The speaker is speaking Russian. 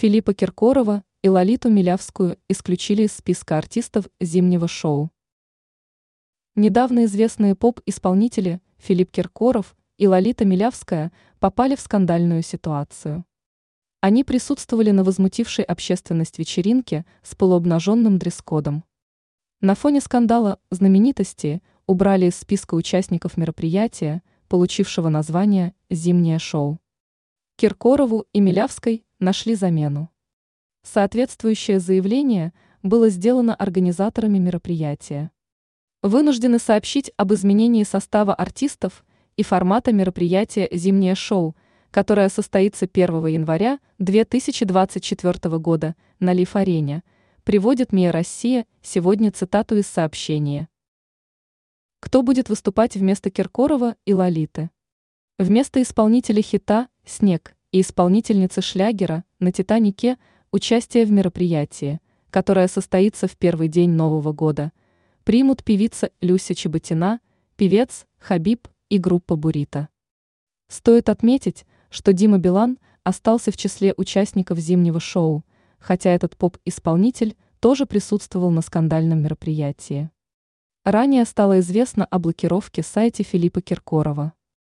Филиппа Киркорова и Лолиту Милявскую исключили из списка артистов зимнего шоу. Недавно известные поп-исполнители Филипп Киркоров и Лолита Милявская попали в скандальную ситуацию. Они присутствовали на возмутившей общественность вечеринке с полуобнаженным дресс-кодом. На фоне скандала знаменитости убрали из списка участников мероприятия, получившего название «Зимнее шоу». Киркорову и Милявской нашли замену. Соответствующее заявление было сделано организаторами мероприятия. Вынуждены сообщить об изменении состава артистов и формата мероприятия «Зимнее шоу», которое состоится 1 января 2024 года на Лиф-арене, приводит МИА Россия сегодня цитату из сообщения. Кто будет выступать вместо Киркорова и Лолиты? Вместо исполнителя хита «Снег» и исполнительницы шлягера на «Титанике» участие в мероприятии, которое состоится в первый день Нового года, примут певица Люся Чеботина, певец Хабиб и группа Бурита. Стоит отметить, что Дима Билан остался в числе участников зимнего шоу, хотя этот поп-исполнитель тоже присутствовал на скандальном мероприятии. Ранее стало известно о блокировке сайта Филиппа Киркорова.